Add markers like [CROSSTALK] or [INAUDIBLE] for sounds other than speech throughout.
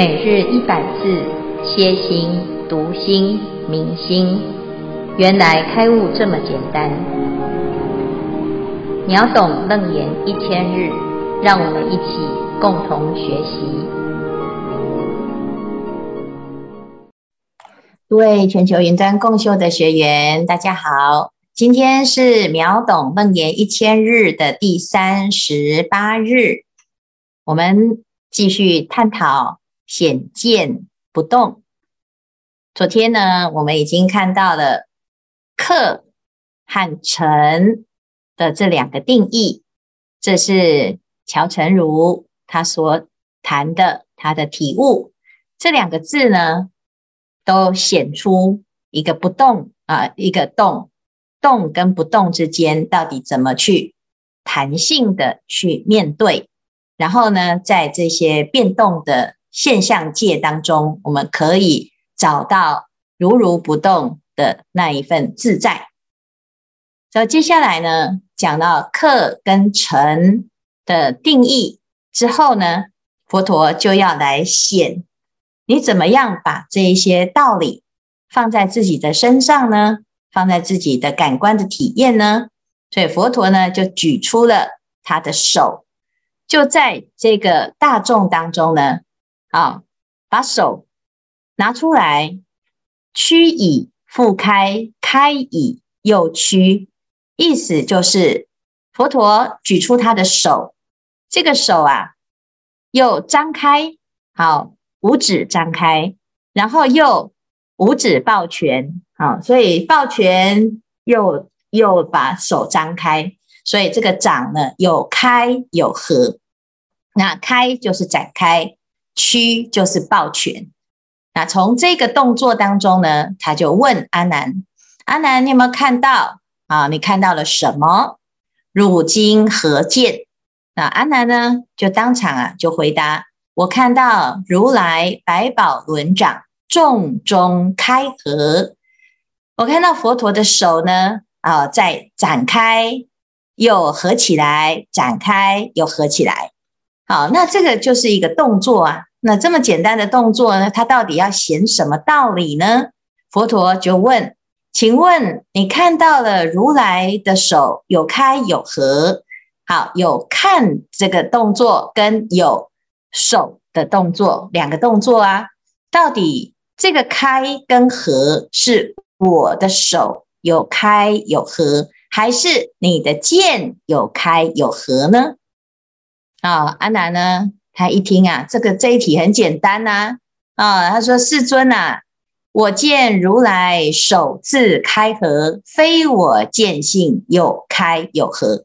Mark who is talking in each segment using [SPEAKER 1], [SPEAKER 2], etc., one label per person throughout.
[SPEAKER 1] 每日一百字，歇心、读心、明心，原来开悟这么简单。秒懂楞严一千日，让我们一起共同学习。
[SPEAKER 2] 各位全球云端共修的学员，大家好，今天是秒懂楞严一千日的第三十八日，我们继续探讨。显见不动。昨天呢，我们已经看到了客和尘的这两个定义，这是乔成儒他所谈的他的体悟。这两个字呢，都显出一个不动啊，一个动，动跟不动之间到底怎么去弹性的去面对？然后呢，在这些变动的。现象界当中，我们可以找到如如不动的那一份自在。所以接下来呢，讲到客跟尘的定义之后呢，佛陀就要来显你怎么样把这一些道理放在自己的身上呢？放在自己的感官的体验呢？所以佛陀呢，就举出了他的手，就在这个大众当中呢。啊，把手拿出来，屈以复开，开以又屈，意思就是佛陀举出他的手，这个手啊，又张开，好，五指张开，然后又五指抱拳，好，所以抱拳又又把手张开，所以这个掌呢，有开有合，那开就是展开。屈就是抱拳，那从这个动作当中呢，他就问阿难：阿难，你有没有看到啊？你看到了什么？汝今何见？那阿难呢，就当场啊，就回答：我看到如来百宝轮掌，重中开合。我看到佛陀的手呢，啊，在展开又合起来，展开又合起来。好，那这个就是一个动作啊。那这么简单的动作呢，它到底要显什么道理呢？佛陀就问：请问你看到了如来的手有开有合，好，有看这个动作跟有手的动作两个动作啊？到底这个开跟合是我的手有开有合，还是你的剑有开有合呢？啊，阿难呢？他一听啊，这个这一题很简单呐，啊，他说：“世尊，啊，我见如来手自开合，非我见性有开有合，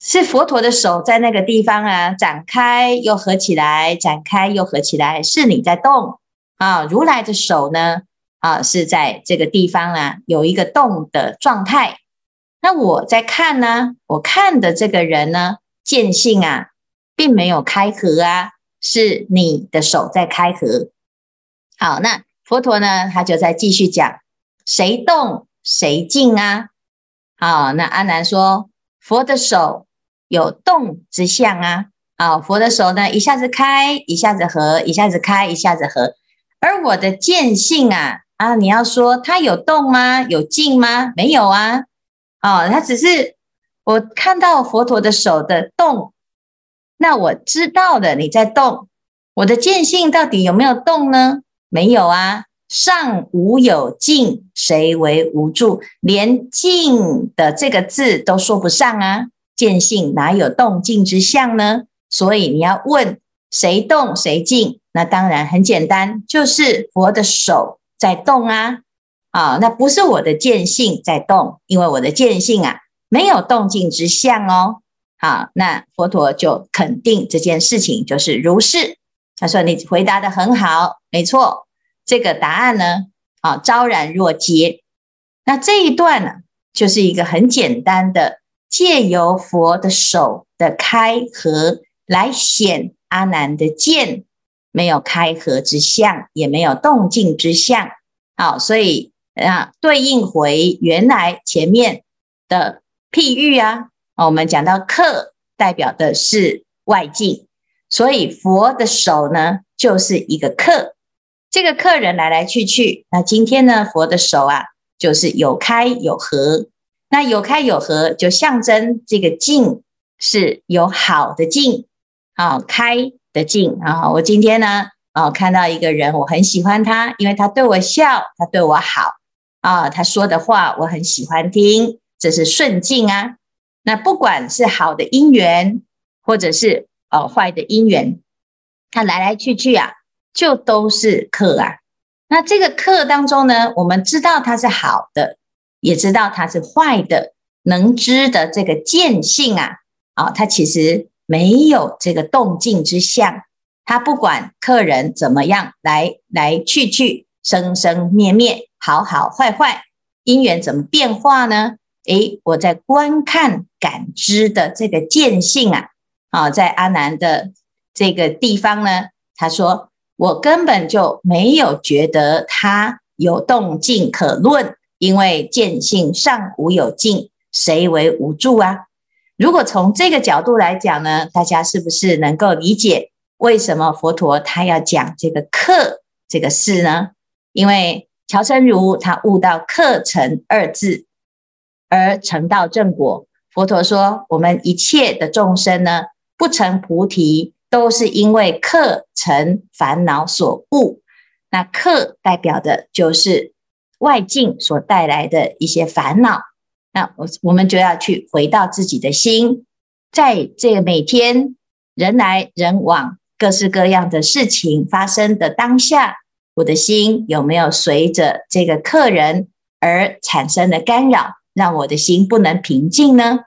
[SPEAKER 2] 是佛陀的手在那个地方啊，展开又合起来，展开又合起来，是你在动啊。如来的手呢，啊，是在这个地方啊，有一个动的状态。那我在看呢，我看的这个人呢。”见性啊，并没有开合啊，是你的手在开合。好，那佛陀呢，他就在继续讲，谁动谁静啊？好，那阿难说，佛的手有动之相啊。好，佛的手呢，一下子开，一下子合，一下子开，一下子合。而我的见性啊，啊，你要说它有动吗？有静吗？没有啊。哦，它只是。我看到佛陀的手的动，那我知道的你在动，我的见性到底有没有动呢？没有啊，上无有静，谁为无助？连静的这个字都说不上啊，见性哪有动静之相呢？所以你要问谁动谁静，那当然很简单，就是佛的手在动啊，啊，那不是我的见性在动，因为我的见性啊。没有动静之相哦，好，那佛陀就肯定这件事情就是如是。他说：“你回答得很好，没错，这个答案呢，啊，昭然若揭。那这一段呢，就是一个很简单的，借由佛的手的开合来显阿难的见，没有开合之相，也没有动静之相。好，所以啊，对应回原来前面的。”譬喻啊，我们讲到客代表的是外境，所以佛的手呢，就是一个客。这个客人来来去去，那今天呢，佛的手啊，就是有开有合。那有开有合，就象征这个境是有好的境，啊，开的境啊。我今天呢，啊，看到一个人，我很喜欢他，因为他对我笑，他对我好，啊，他说的话我很喜欢听，这是顺境啊。那不管是好的因缘，或者是哦坏的因缘，它来来去去啊。就都是客啊，那这个客当中呢，我们知道它是好的，也知道它是坏的，能知的这个见性啊，啊，它其实没有这个动静之相，它不管客人怎么样来来去去，生生灭灭，好好坏坏，因缘怎么变化呢？诶，我在观看感知的这个见性啊，啊，在阿难的这个地方呢，他说。我根本就没有觉得它有动静可论，因为见性尚无有静，谁为无助啊？如果从这个角度来讲呢，大家是不是能够理解为什么佛陀他要讲这个课这个事呢？因为乔生如他悟到课程二字而成道正果。佛陀说，我们一切的众生呢，不成菩提。都是因为客尘烦恼所误，那客代表的就是外境所带来的一些烦恼。那我我们就要去回到自己的心，在这个每天人来人往、各式各样的事情发生的当下，我的心有没有随着这个客人而产生的干扰，让我的心不能平静呢？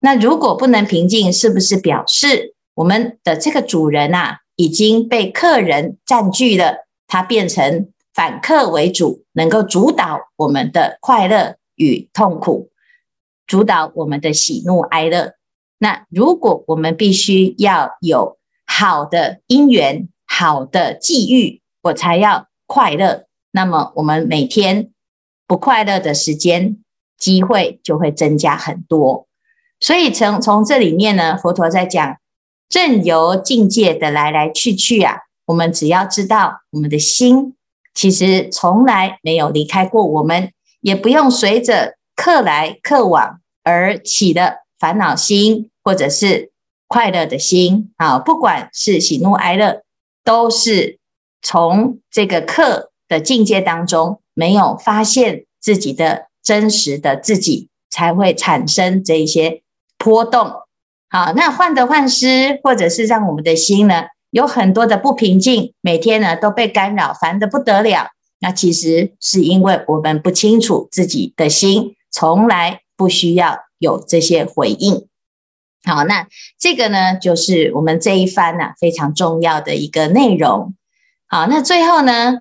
[SPEAKER 2] 那如果不能平静，是不是表示？我们的这个主人啊，已经被客人占据了，他变成反客为主，能够主导我们的快乐与痛苦，主导我们的喜怒哀乐。那如果我们必须要有好的因缘、好的际遇，我才要快乐，那么我们每天不快乐的时间机会就会增加很多。所以从从这里面呢，佛陀在讲。正由境界的来来去去啊，我们只要知道我们的心其实从来没有离开过我们，也不用随着客来客往而起的烦恼心或者是快乐的心啊，不管是喜怒哀乐，都是从这个客的境界当中没有发现自己的真实的自己，才会产生这一些波动。好，那患得患失，或者是让我们的心呢有很多的不平静，每天呢都被干扰，烦得不得了。那其实是因为我们不清楚自己的心，从来不需要有这些回应。好，那这个呢就是我们这一番呢、非常重要的一个内容。好，那最后呢，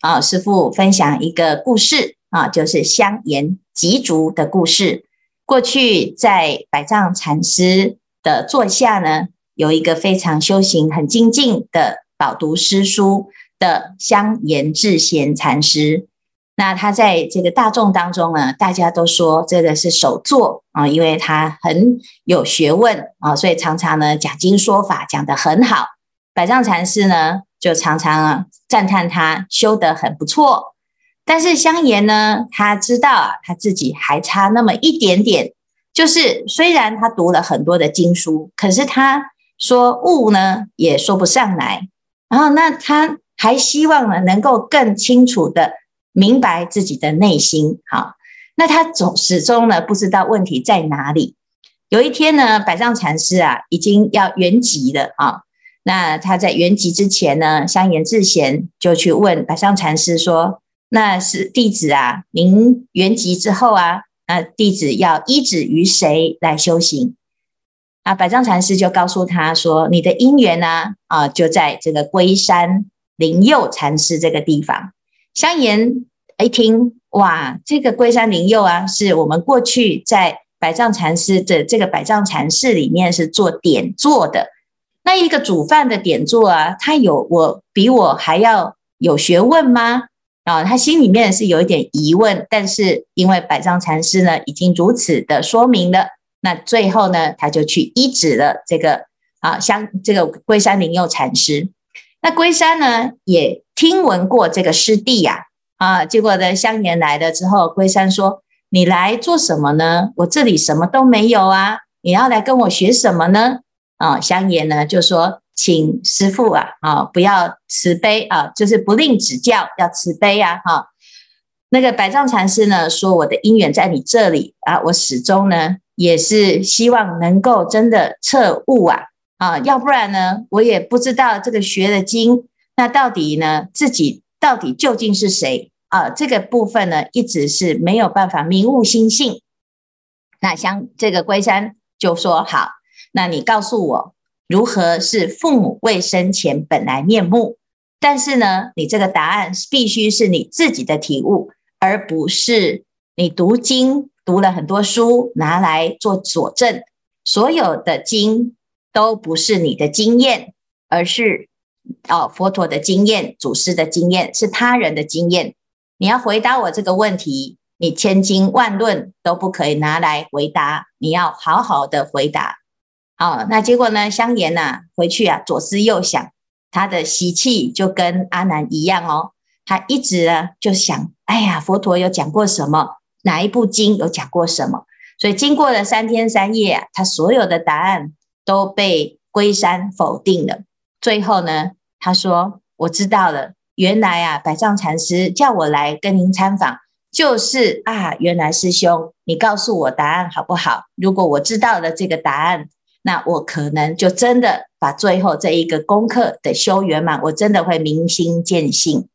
[SPEAKER 2] 啊，师父分享一个故事啊，就是香严吉竹的故事。过去在百丈禅师。的座下呢，有一个非常修行很精进的饱读诗书的香严智闲禅师。那他在这个大众当中呢，大家都说这个是首座啊，因为他很有学问啊，所以常常呢讲经说法讲得很好。百丈禅师呢就常常啊赞叹他修得很不错。但是香严呢，他知道啊，他自己还差那么一点点。就是虽然他读了很多的经书，可是他说悟呢也说不上来。然后那他还希望呢能够更清楚的明白自己的内心。好，那他总始终呢不知道问题在哪里。有一天呢，百丈禅师啊已经要圆寂了啊。那他在圆寂之前呢，香严智闲就去问百丈禅师说：“那是弟子啊，您圆寂之后啊。”那弟子要依止于谁来修行？啊，百丈禅师就告诉他说：“你的因缘呢？啊，就在这个龟山灵佑禅师这个地方。”香严一听，哇，这个龟山灵佑啊，是我们过去在百丈禅师的这个百丈禅室里面是做点座的。那一个煮饭的点座啊，他有我比我还要有学问吗？啊，他心里面是有一点疑问，但是因为百丈禅师呢已经如此的说明了，那最后呢他就去依止了这个啊，像这个龟山灵佑禅师。那龟山呢，也听闻过这个师弟呀，啊，结果呢，香严来了之后，龟山说：“你来做什么呢？我这里什么都没有啊，你要来跟我学什么呢？”啊，香严呢就说：“请师父啊，啊，不要慈悲啊，就是不吝指教，要慈悲啊，哈。”那个百丈禅师呢说：“我的因缘在你这里啊，我始终呢也是希望能够真的彻悟啊。”啊，要不然呢，我也不知道这个学的经，那到底呢，自己到底究竟是谁啊？这个部分呢，一直是没有办法明悟心性。那像这个龟山就说：“好，那你告诉我，如何是父母未生前本来面目？但是呢，你这个答案必须是你自己的体悟，而不是你读经读了很多书拿来做佐证，所有的经。”都不是你的经验，而是哦佛陀的经验、祖师的经验，是他人的经验。你要回答我这个问题，你千经万论都不可以拿来回答，你要好好的回答。哦，那结果呢？香严呐，回去啊，左思右想，他的习气就跟阿难一样哦。他一直呢就想，哎呀，佛陀有讲过什么？哪一部经有讲过什么？所以经过了三天三夜啊，他所有的答案。都被龟山否定了。最后呢，他说：“我知道了，原来啊，百丈禅师叫我来跟您参访，就是啊，原来师兄，你告诉我答案好不好？如果我知道了这个答案，那我可能就真的把最后这一个功课的修圆满，我真的会明心见性。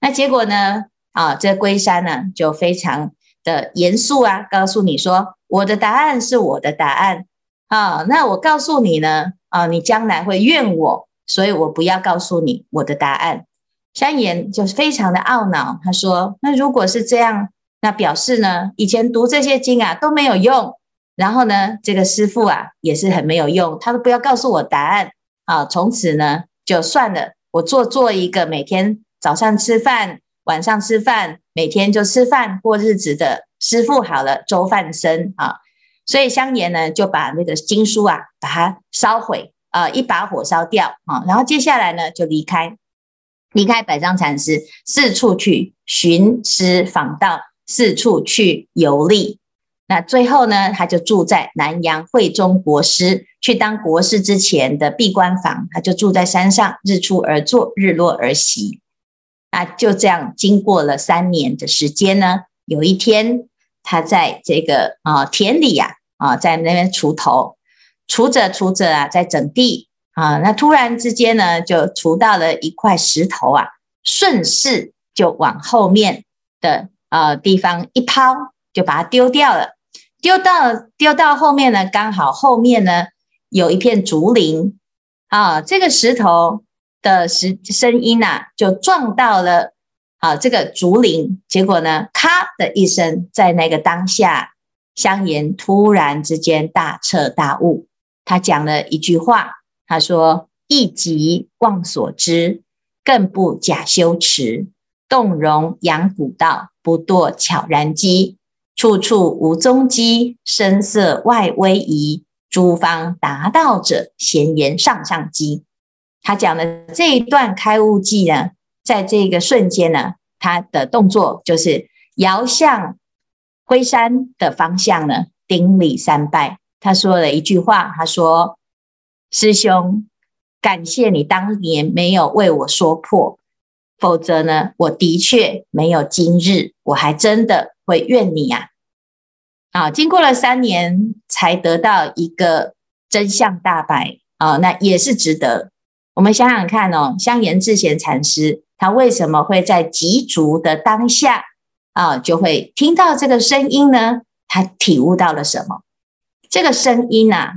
[SPEAKER 2] 那结果呢？啊，这龟山呢，就非常的严肃啊，告诉你说，我的答案是我的答案。”啊，那我告诉你呢，啊，你将来会怨我，所以我不要告诉你我的答案。山岩就是非常的懊恼，他说：“那如果是这样，那表示呢，以前读这些经啊都没有用，然后呢，这个师父啊也是很没有用，他都不要告诉我答案啊，从此呢就算了，我做做一个每天早上吃饭，晚上吃饭，每天就吃饭过日子的师父好了，粥饭僧啊。”所以香严呢，就把那个经书啊，把它烧毁，呃，一把火烧掉啊。然后接下来呢，就离开，离开百丈禅师，四处去寻师访道，四处去游历。那最后呢，他就住在南阳慧忠国师去当国师之前的闭关房，他就住在山上，日出而作，日落而息。那就这样，经过了三年的时间呢，有一天。他在这个啊田里呀啊，在那边锄头，锄着锄着啊，在整地啊。那突然之间呢，就锄到了一块石头啊，顺势就往后面的呃地方一抛，就把它丢掉了。丢到丢到后面呢，刚好后面呢有一片竹林啊，这个石头的石声音呐、啊，就撞到了。啊，这个竹林，结果呢，咔的一声，在那个当下，香严突然之间大彻大悟。他讲了一句话，他说：“一即忘所知，更不假修持，动容扬古道，不堕悄然机。处处无踪迹，声色外微移。诸方达道者，闲言上上机。”他讲的这一段开悟记呢。在这个瞬间呢，他的动作就是遥向龟山的方向呢，顶礼三拜。他说了一句话，他说：“师兄，感谢你当年没有为我说破，否则呢，我的确没有今日，我还真的会怨你啊！”啊，经过了三年才得到一个真相大白啊，那也是值得。我们想想看哦，香严智贤禅师。他为什么会在极足的当下啊，就会听到这个声音呢？他体悟到了什么？这个声音呢？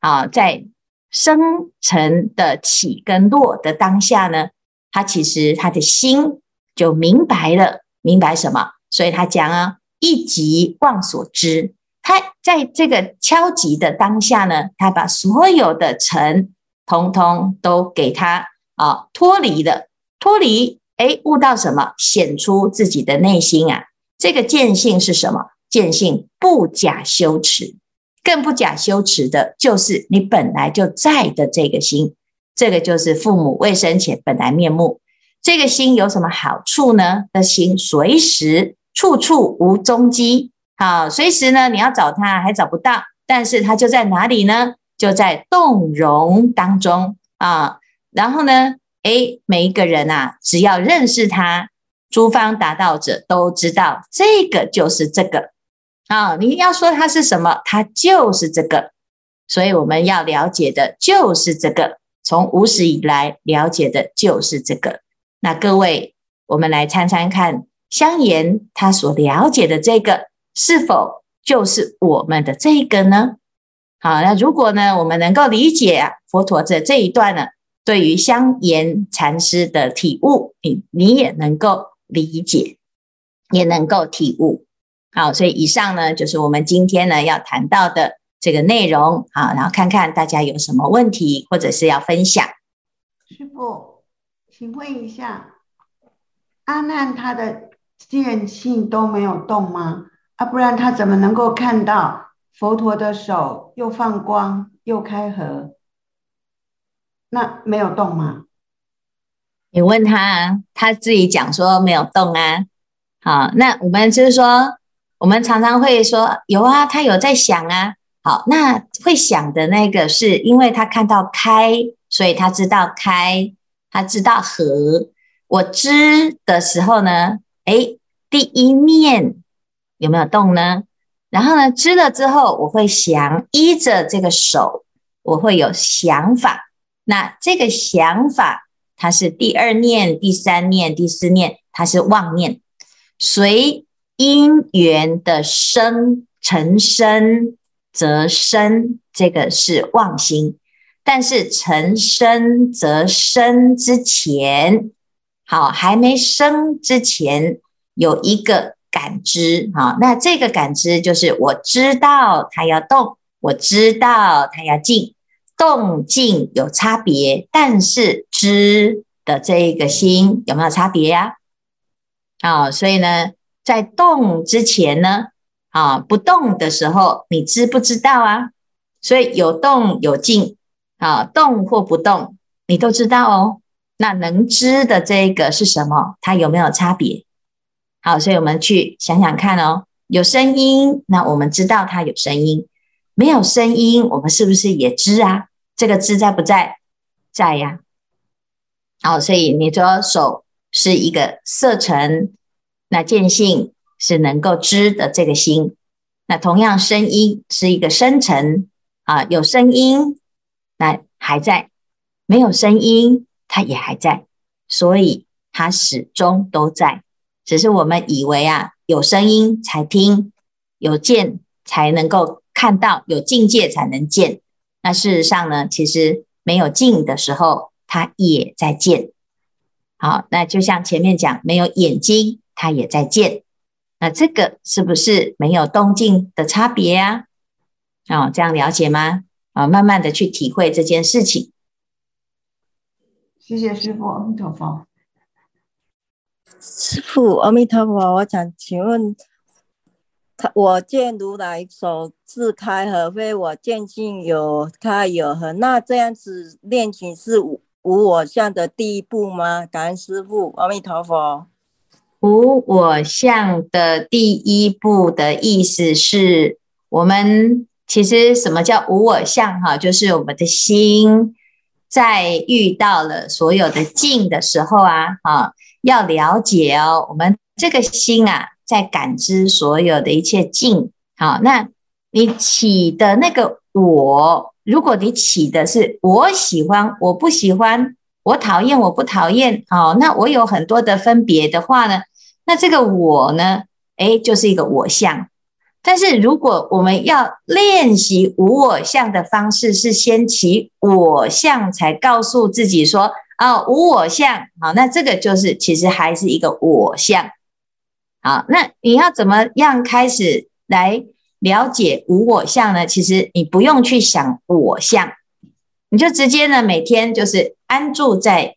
[SPEAKER 2] 啊，在生成的起跟落的当下呢，他其实他的心就明白了，明白什么？所以他讲啊，一即忘所知。他在这个敲击的当下呢，他把所有的尘通通都给他啊脱离了。脱离，哎，悟到什么？显出自己的内心啊！这个见性是什么？见性不假修持，更不假修持的，就是你本来就在的这个心。这个就是父母未生前本来面目。这个心有什么好处呢？的心随时处处无踪迹，好，随时呢你要找他还找不到，但是他就在哪里呢？就在动容当中啊。然后呢，诶，每一个人啊，只要认识他，诸方达道者都知道这个就是这个啊。你要说他是什么，他就是这个。所以我们要了解的就是这个，从无始以来了解的就是这个。那各位，我们来参参看，香严他所了解的这个，是否就是我们的这个呢？好，那如果呢，我们能够理解啊，佛陀的这一段呢，对于香严禅师的体悟，你你也能够理解，也能够体悟。好，所以以上呢，就是我们今天呢要谈到的这个内容。好，然后看看大家有什么问题，或者是要分享。
[SPEAKER 3] 师父。请问一下，阿难他的见性都没有动吗？啊，不然他怎么能够看到佛陀的手又放光又开合？那没有动吗？
[SPEAKER 2] 你问他，他自己讲说没有动啊。好，那我们就是说，我们常常会说有啊，他有在想啊。好，那会想的那个是因为他看到开，所以他知道开。他知道合，我知的时候呢，哎，第一念有没有动呢？然后呢，知了之后，我会想依着这个手，我会有想法。那这个想法，它是第二念、第三念、第四念，它是妄念，随因缘的生成生则生，这个是妄心。但是成生则生之前，好，还没生之前有一个感知，好，那这个感知就是我知道它要动，我知道它要静，动静有差别，但是知的这一个心有没有差别呀？啊，所以呢，在动之前呢，啊，不动的时候，你知不知道啊？所以有动有静。啊，动或不动，你都知道哦。那能知的这个是什么？它有没有差别？好，所以我们去想想看哦。有声音，那我们知道它有声音；没有声音，我们是不是也知啊？这个知在不在？在呀。好，所以你说手是一个色尘，那见性是能够知的这个心。那同样，声音是一个声尘啊，有声音。那还在，没有声音，它也还在，所以它始终都在。只是我们以为啊，有声音才听，有见才能够看到，有境界才能见。那事实上呢，其实没有境的时候，它也在见。好，那就像前面讲，没有眼睛，它也在见。那这个是不是没有动静的差别呀？哦，这样了解吗？啊，慢慢的去体会这件事情。
[SPEAKER 3] 谢谢师父，阿弥陀佛。
[SPEAKER 4] 师父，阿弥陀佛，我想请问，他我见如来手自开合，非我见性有开有合，那这样子练习是无我相的第一步吗？感恩师父，阿弥陀佛。
[SPEAKER 2] 无我相的第一步的意思是我们。其实什么叫无我相？哈，就是我们的心在遇到了所有的境的时候啊，啊，要了解哦，我们这个心啊，在感知所有的一切境。好，那你起的那个我，如果你起的是我喜欢，我不喜欢，我讨厌，我不讨厌，好，那我有很多的分别的话呢，那这个我呢，诶，就是一个我相。但是如果我们要练习无我相的方式，是先起我相，才告诉自己说啊，无我相。好，那这个就是其实还是一个我相。好，那你要怎么样开始来了解无我相呢？其实你不用去想我相，你就直接呢每天就是安住在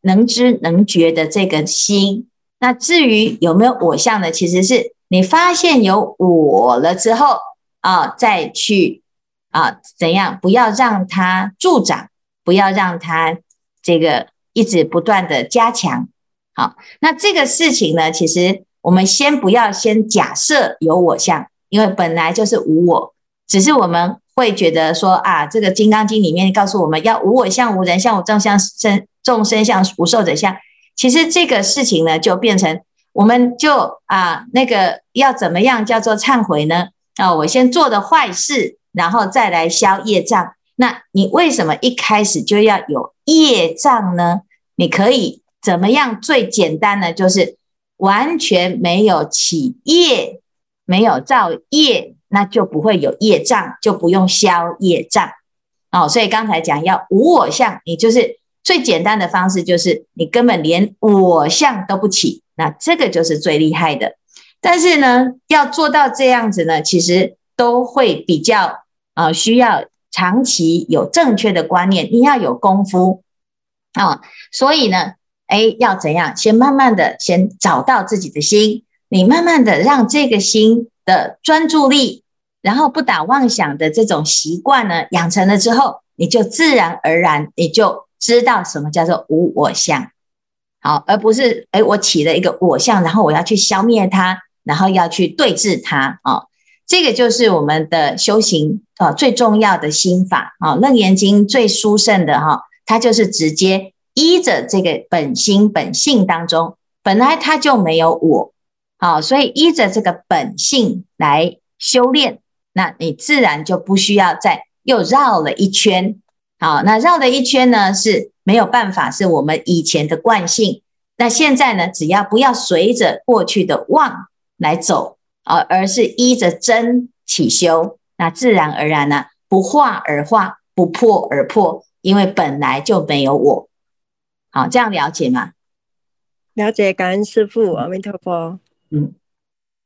[SPEAKER 2] 能知能觉的这个心。那至于有没有我相呢？其实是。你发现有我了之后啊，再去啊怎样？不要让它助长不要让它这个一直不断的加强。好，那这个事情呢，其实我们先不要先假设有我相，因为本来就是无我，只是我们会觉得说啊，这个《金刚经》里面告诉我们要无我相、无人相、无众生相、生众生相、无寿者相。其实这个事情呢，就变成我们就啊，那个要怎么样叫做忏悔呢？啊，我先做的坏事，然后再来消业障。那你为什么一开始就要有业障呢？你可以。怎么样最简单呢？就是完全没有起业，没有造业，那就不会有业障，就不用消业障。哦，所以刚才讲要无我相，你就是最简单的方式，就是你根本连我相都不起，那这个就是最厉害的。但是呢，要做到这样子呢，其实都会比较呃需要长期有正确的观念，你要有功夫啊，哦，所以呢。哎，要怎样？先慢慢的，先找到自己的心。你慢慢的让这个心的专注力，然后不打妄想的这种习惯呢，养成了之后，你就自然而然，你就知道什么叫做无我相。好，而不是哎，我起了一个我相，然后我要去消灭它，然后要去对峙它啊、哦。这个就是我们的修行啊、最重要的心法啊，《楞严经》最殊胜的哈、它就是直接。依着这个本心本性当中，本来它就没有我，好，所以依着这个本性来修炼，那你自然就不需要再又绕了一圈，好，那绕了一圈呢是没有办法，是我们以前的惯性。那现在呢，只要不要随着过去的妄来走，而而是依着真起修，那自然而然呢，不化而化，不破而破，因为本来就没有我。好，这样了解吗？
[SPEAKER 4] 了解，感恩师父，阿弥陀佛。
[SPEAKER 5] 嗯，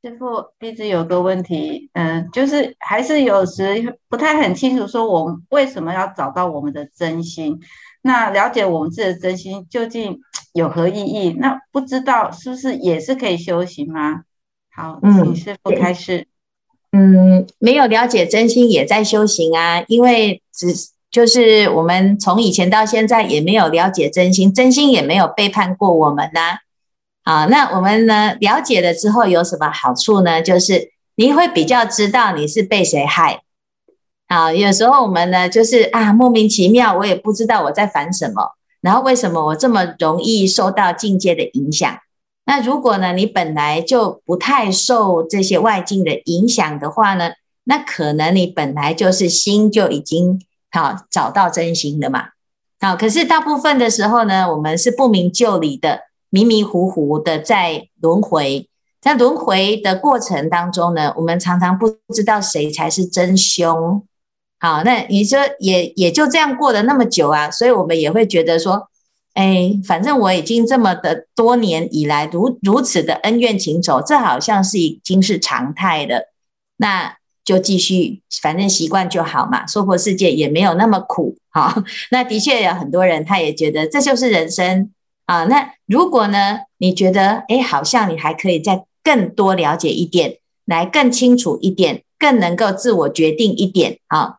[SPEAKER 5] 师傅一直有个问题，嗯，就是还是有时不太很清楚，说我们为什么要找到我们的真心？那了解我们自己的真心究竟 [TSK] 有何意义？那不知道是不是也是可以修行吗？好，请师傅开始。
[SPEAKER 2] 嗯，没有了解真心也在修行啊，因为只。就是我们从以前到现在也没有了解真心，真心也没有背叛过我们呐。啊，那我们呢，了解了之后有什么好处呢？就是你会比较知道你是被谁害。啊，有时候我们呢，就是啊，莫名其妙，我也不知道我在烦什么，然后为什么我这么容易受到境界的影响？那如果呢，你本来就不太受这些外境的影响的话呢，那可能你本来就是心就已经。好，找到真心的嘛？好，可是大部分的时候呢，我们是不明就里的，迷迷糊糊的在轮回。在轮回的过程当中呢，我们常常不知道谁才是真凶。好，那你说也也就这样过了那么久啊，所以我们也会觉得说，哎，反正我已经这么的多年以来如如此的恩怨情仇，这好像是已经是常态了。那。就继续，反正习惯就好嘛。娑婆世界也没有那么苦，好。那的确有很多人，他也觉得这就是人生啊。那如果呢，你觉得哎，好像你还可以再更多了解一点，来更清楚一点，更能够自我决定一点啊，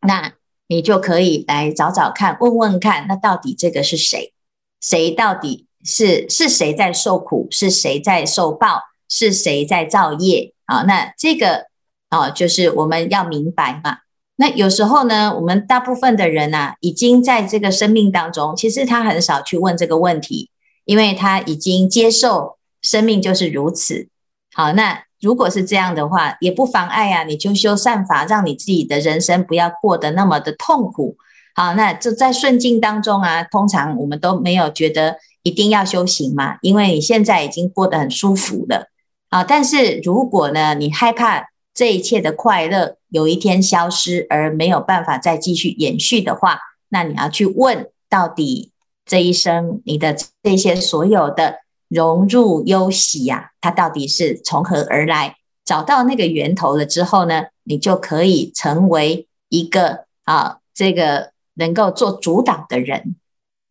[SPEAKER 2] 那你就可以来找找看，问问看，那到底这个是谁？谁到底是是谁在受苦？是谁在受报？是谁在造业？啊，那这个。哦，就是我们要明白嘛。那有时候呢，我们大部分的人啊，已经在这个生命当中，其实他很少去问这个问题，因为他已经接受生命就是如此。好，那如果是这样的话，也不妨碍啊，你就修善法，让你自己的人生不要过得那么的痛苦。好，那就在顺境当中啊，通常我们都没有觉得一定要修行嘛，因为你现在已经过得很舒服了。啊，但是如果呢，你害怕。这一切的快乐有一天消失，而没有办法再继续延续的话，那你要去问，到底这一生你的这些所有的融入忧喜呀，它到底是从何而来？找到那个源头了之后呢，你就可以成为一个啊，这个能够做主导的人。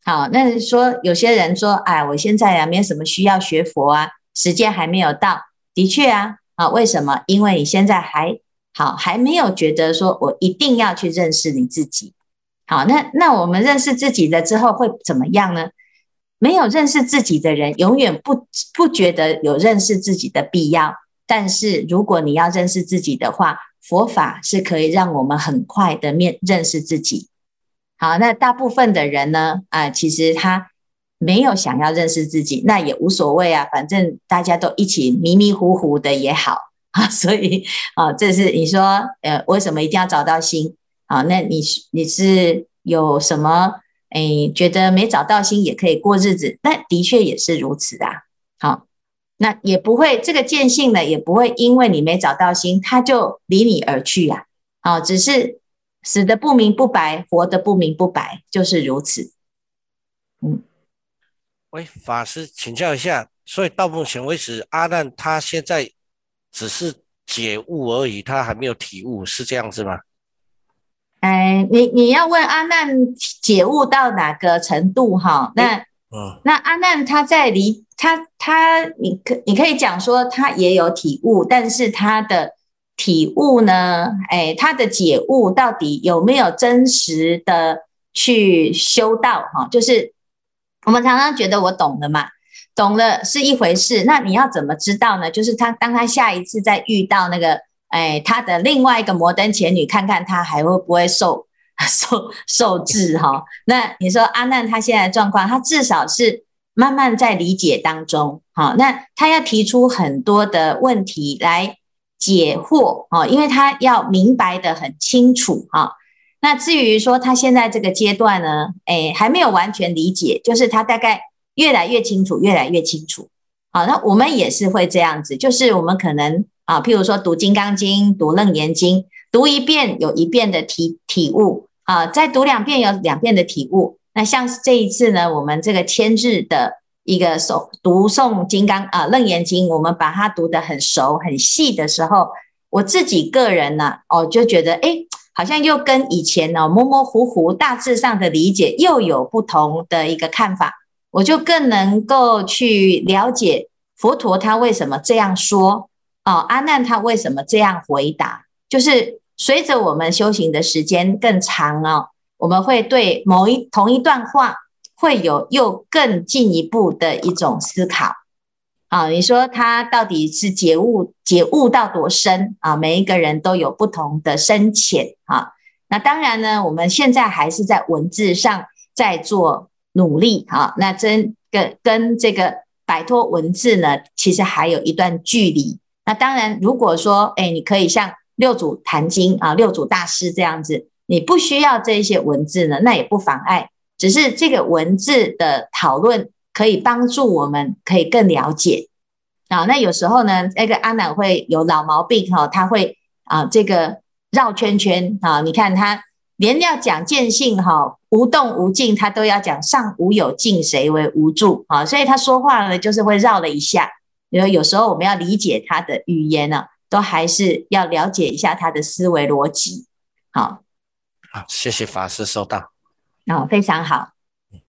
[SPEAKER 2] 好，那说有些人说，哎，我现在啊，没有什么需要学佛啊，时间还没有到。的确啊。啊，为什么？因为你现在还好，还没有觉得说我一定要去认识你自己。好，那那我们认识自己了之后会怎么样呢？没有认识自己的人，永远不不觉得有认识自己的必要。但是如果你要认识自己的话，佛法是可以让我们很快的面认识自己。好，那大部分的人呢，啊、其实他没有想要认识自己，那也无所谓啊，反正大家都一起迷迷糊糊的也好 [LAUGHS] 啊。所以啊，这是你说，呃，为什么一定要找到心？啊，那你你是有什么？哎，觉得没找到心也可以过日子，那的确也是如此啊。好，那也不会这个见性呢，也不会因为你没找到心，他就离你而去呀。好，只是死的不明不白，活的不明不白，就是如此。嗯，
[SPEAKER 6] 喂，法师请教一下，所以到目前为止，阿难他现在只是解悟而已，他还没有体悟，是这样子吗？
[SPEAKER 2] 哎，你你要问阿难解悟到哪个程度哈？那嗯，那阿难他在离他他，你可你可以讲说他也有体悟，但是他的体悟呢？哎，他的解悟到底有没有真实的去修道哈？就是我们常常觉得我懂了嘛，懂了是一回事，那你要怎么知道呢？就是他当他下一次再遇到那个。哎，他的另外一个摩登前女，看看他还会不会受 [LAUGHS] 受受制哈？那你说阿难他现在的状况，他至少是慢慢在理解当中哈。那他要提出很多的问题来解惑哦，因为他要明白得很清楚哈。那至于说他现在这个阶段呢，哎，还没有完全理解，就是他大概越来越清楚，越来越清楚。好，那我们也是会这样子，就是我们可能。啊，譬如说读《金刚经》、读《楞严经》，读一遍有一遍的体体悟啊，再读两遍有两遍的体悟。那像这一次呢，我们这个千日的一个诵读诵《金刚》啊，《楞严经》，我们把它读得很熟很细的时候，我自己个人呢，哦，就觉得哎，好像又跟以前呢模模糊糊大致上的理解又有不同的一个看法，我就更能够去了解佛陀他为什么这样说。哦，阿难他为什么这样回答？就是随着我们修行的时间更长哦，我们会对某一同一段话会有又更进一步的一种思考。啊，你说他到底是解悟解悟到多深啊？每一个人都有不同的深浅啊。那当然呢，我们现在还是在文字上在做努力啊。那真跟跟这个摆脱文字呢，其实还有一段距离。那当然，如果说，哎，你可以像六祖坛经啊，六祖大师这样子，你不需要这些文字呢，那也不妨碍。只是这个文字的讨论可以帮助我们，可以更了解啊。那有时候呢，那个阿南会有老毛病哈，他会啊，这个绕圈圈啊。你看他连要讲见性哈，无动无静，他都要讲上无有静，谁为无住啊？所以他说话呢，就是会绕了一下。因为有时候我们要理解他的语言呢，都还是要了解一下他的思维逻辑。好，
[SPEAKER 6] 好，谢谢法师收到。
[SPEAKER 2] 哦，非常好。